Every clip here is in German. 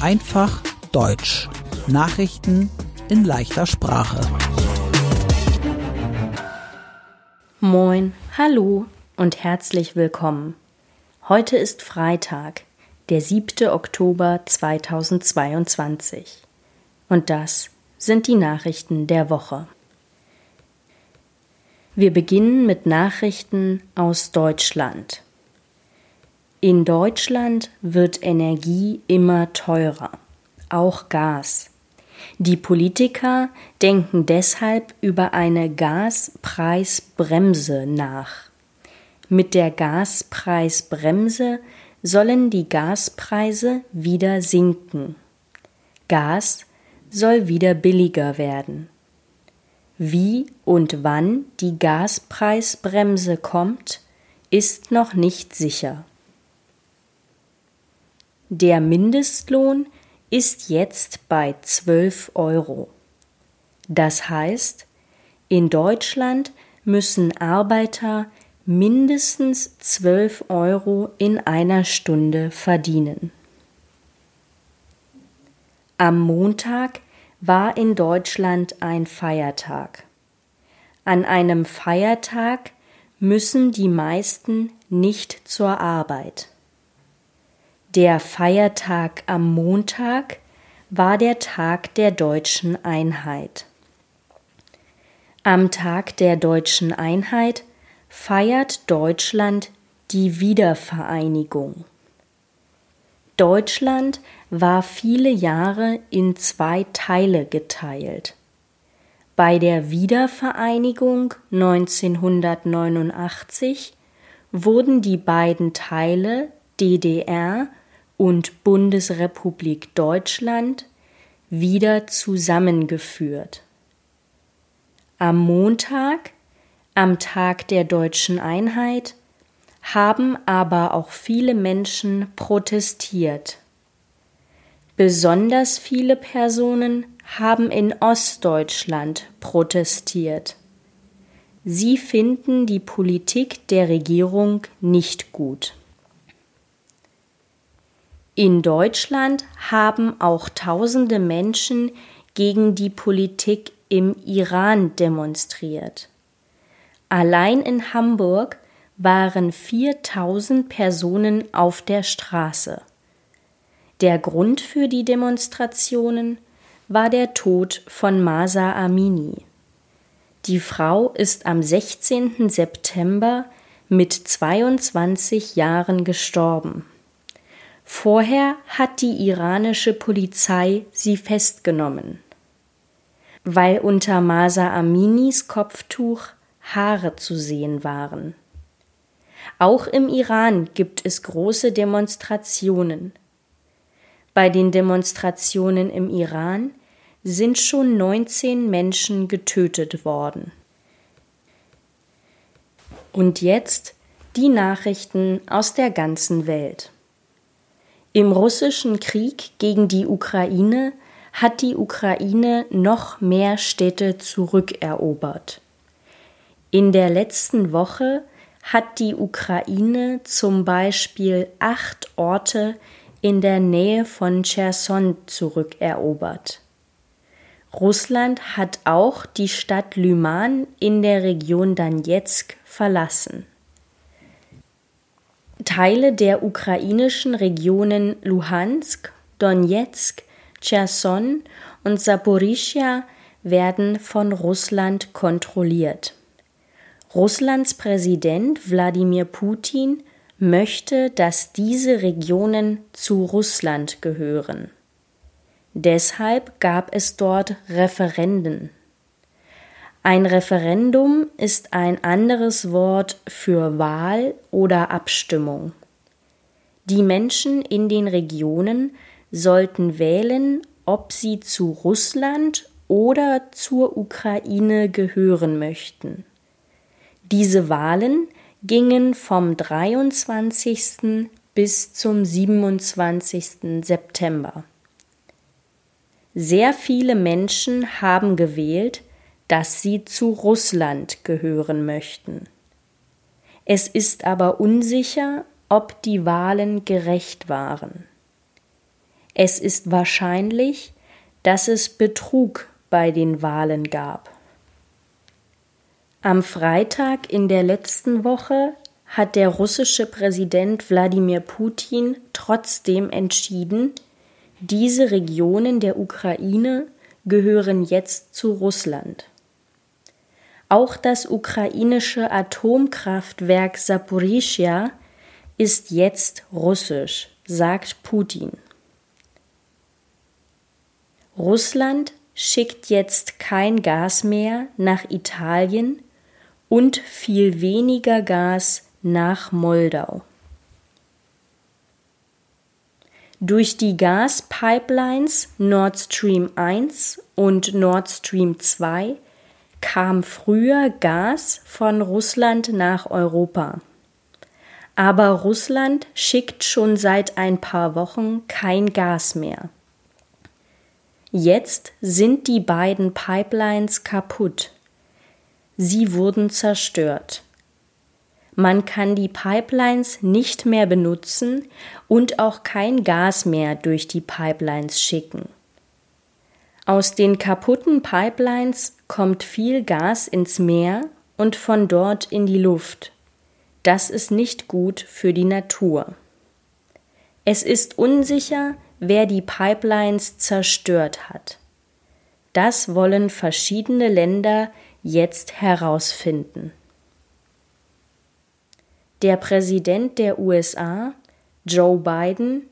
Einfach Deutsch. Nachrichten in leichter Sprache. Moin, hallo und herzlich willkommen. Heute ist Freitag, der 7. Oktober 2022. Und das sind die Nachrichten der Woche. Wir beginnen mit Nachrichten aus Deutschland. In Deutschland wird Energie immer teurer, auch Gas. Die Politiker denken deshalb über eine Gaspreisbremse nach. Mit der Gaspreisbremse sollen die Gaspreise wieder sinken. Gas soll wieder billiger werden. Wie und wann die Gaspreisbremse kommt, ist noch nicht sicher. Der Mindestlohn ist jetzt bei 12 Euro. Das heißt, in Deutschland müssen Arbeiter mindestens 12 Euro in einer Stunde verdienen. Am Montag war in Deutschland ein Feiertag. An einem Feiertag müssen die meisten nicht zur Arbeit. Der Feiertag am Montag war der Tag der deutschen Einheit. Am Tag der deutschen Einheit feiert Deutschland die Wiedervereinigung. Deutschland war viele Jahre in zwei Teile geteilt. Bei der Wiedervereinigung 1989 wurden die beiden Teile DDR und Bundesrepublik Deutschland wieder zusammengeführt. Am Montag, am Tag der deutschen Einheit, haben aber auch viele Menschen protestiert. Besonders viele Personen haben in Ostdeutschland protestiert. Sie finden die Politik der Regierung nicht gut. In Deutschland haben auch tausende Menschen gegen die Politik im Iran demonstriert. Allein in Hamburg waren 4000 Personen auf der Straße. Der Grund für die Demonstrationen war der Tod von Masa Amini. Die Frau ist am 16. September mit 22 Jahren gestorben. Vorher hat die iranische Polizei sie festgenommen. Weil unter Masa Aminis Kopftuch Haare zu sehen waren. Auch im Iran gibt es große Demonstrationen. Bei den Demonstrationen im Iran sind schon 19 Menschen getötet worden. Und jetzt die Nachrichten aus der ganzen Welt. Im russischen Krieg gegen die Ukraine hat die Ukraine noch mehr Städte zurückerobert. In der letzten Woche hat die Ukraine zum Beispiel acht Orte in der Nähe von Cherson zurückerobert. Russland hat auch die Stadt Lyman in der Region Donetsk verlassen. Teile der ukrainischen Regionen Luhansk, Donetsk, Cherson und Saporischia werden von Russland kontrolliert. Russlands Präsident Wladimir Putin möchte, dass diese Regionen zu Russland gehören. Deshalb gab es dort Referenden. Ein Referendum ist ein anderes Wort für Wahl oder Abstimmung. Die Menschen in den Regionen sollten wählen, ob sie zu Russland oder zur Ukraine gehören möchten. Diese Wahlen gingen vom 23. bis zum 27. September. Sehr viele Menschen haben gewählt, dass sie zu Russland gehören möchten. Es ist aber unsicher, ob die Wahlen gerecht waren. Es ist wahrscheinlich, dass es Betrug bei den Wahlen gab. Am Freitag in der letzten Woche hat der russische Präsident Wladimir Putin trotzdem entschieden, diese Regionen der Ukraine gehören jetzt zu Russland. Auch das ukrainische Atomkraftwerk Saporischia ist jetzt russisch, sagt Putin. Russland schickt jetzt kein Gas mehr nach Italien und viel weniger Gas nach Moldau. Durch die Gaspipelines Nord Stream 1 und Nord Stream 2 kam früher Gas von Russland nach Europa. Aber Russland schickt schon seit ein paar Wochen kein Gas mehr. Jetzt sind die beiden Pipelines kaputt. Sie wurden zerstört. Man kann die Pipelines nicht mehr benutzen und auch kein Gas mehr durch die Pipelines schicken. Aus den kaputten Pipelines kommt viel Gas ins Meer und von dort in die Luft. Das ist nicht gut für die Natur. Es ist unsicher, wer die Pipelines zerstört hat. Das wollen verschiedene Länder jetzt herausfinden. Der Präsident der USA, Joe Biden,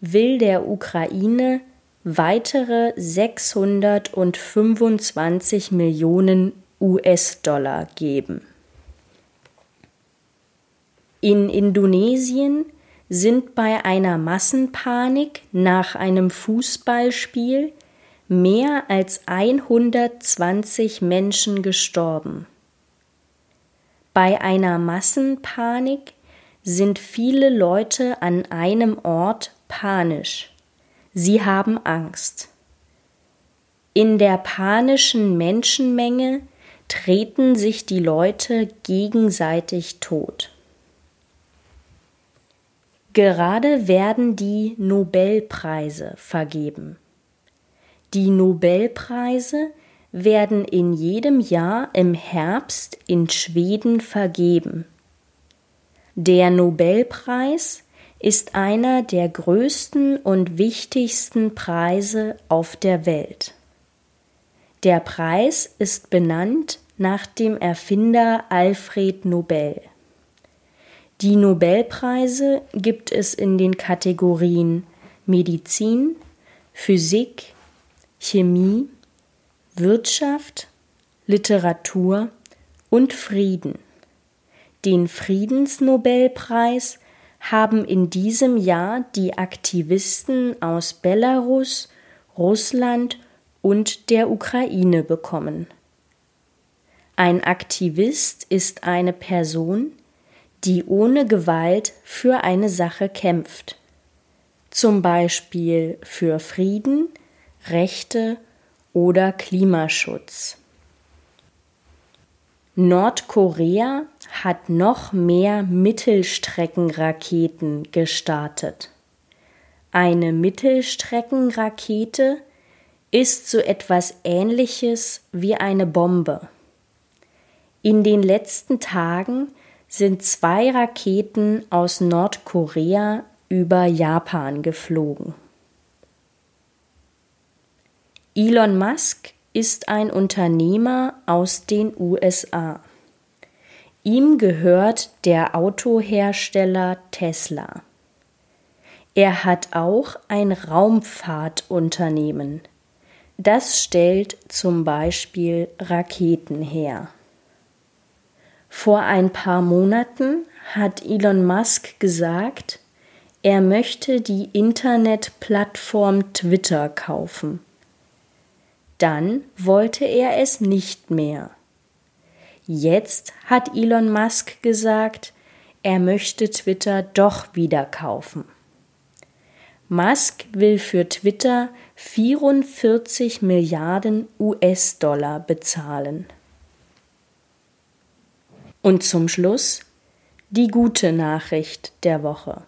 will der Ukraine weitere 625 Millionen US-Dollar geben. In Indonesien sind bei einer Massenpanik nach einem Fußballspiel mehr als 120 Menschen gestorben. Bei einer Massenpanik sind viele Leute an einem Ort panisch. Sie haben Angst. In der panischen Menschenmenge treten sich die Leute gegenseitig tot. Gerade werden die Nobelpreise vergeben. Die Nobelpreise werden in jedem Jahr im Herbst in Schweden vergeben. Der Nobelpreis ist einer der größten und wichtigsten Preise auf der Welt. Der Preis ist benannt nach dem Erfinder Alfred Nobel. Die Nobelpreise gibt es in den Kategorien Medizin, Physik, Chemie, Wirtschaft, Literatur und Frieden. Den Friedensnobelpreis haben in diesem Jahr die Aktivisten aus Belarus, Russland und der Ukraine bekommen. Ein Aktivist ist eine Person, die ohne Gewalt für eine Sache kämpft, zum Beispiel für Frieden, Rechte oder Klimaschutz. Nordkorea hat noch mehr Mittelstreckenraketen gestartet. Eine Mittelstreckenrakete ist so etwas Ähnliches wie eine Bombe. In den letzten Tagen sind zwei Raketen aus Nordkorea über Japan geflogen. Elon Musk ist ein Unternehmer aus den USA. Ihm gehört der Autohersteller Tesla. Er hat auch ein Raumfahrtunternehmen. Das stellt zum Beispiel Raketen her. Vor ein paar Monaten hat Elon Musk gesagt, er möchte die Internetplattform Twitter kaufen. Dann wollte er es nicht mehr. Jetzt hat Elon Musk gesagt, er möchte Twitter doch wieder kaufen. Musk will für Twitter 44 Milliarden US-Dollar bezahlen. Und zum Schluss die gute Nachricht der Woche.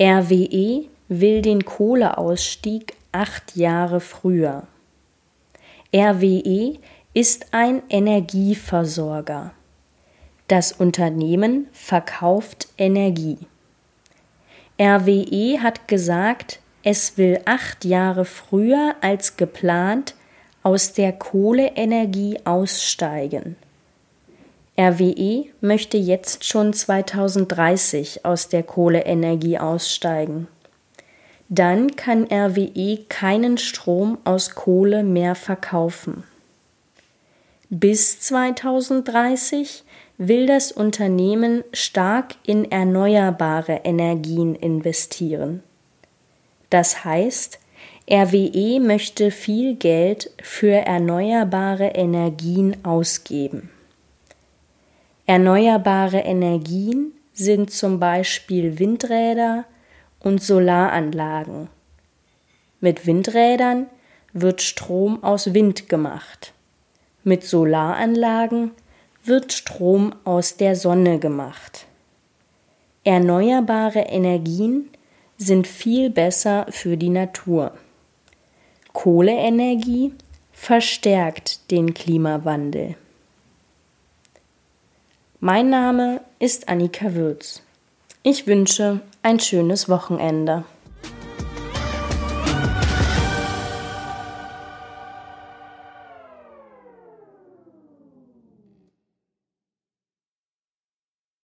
RWE will den Kohleausstieg acht Jahre früher. RWE ist ein Energieversorger. Das Unternehmen verkauft Energie. RWE hat gesagt, es will acht Jahre früher als geplant aus der Kohleenergie aussteigen. RWE möchte jetzt schon 2030 aus der Kohleenergie aussteigen. Dann kann RWE keinen Strom aus Kohle mehr verkaufen. Bis 2030 will das Unternehmen stark in erneuerbare Energien investieren. Das heißt, RWE möchte viel Geld für erneuerbare Energien ausgeben. Erneuerbare Energien sind zum Beispiel Windräder und Solaranlagen. Mit Windrädern wird Strom aus Wind gemacht. Mit Solaranlagen wird Strom aus der Sonne gemacht. Erneuerbare Energien sind viel besser für die Natur. Kohleenergie verstärkt den Klimawandel. Mein Name ist Annika Würz. Ich wünsche ein schönes Wochenende.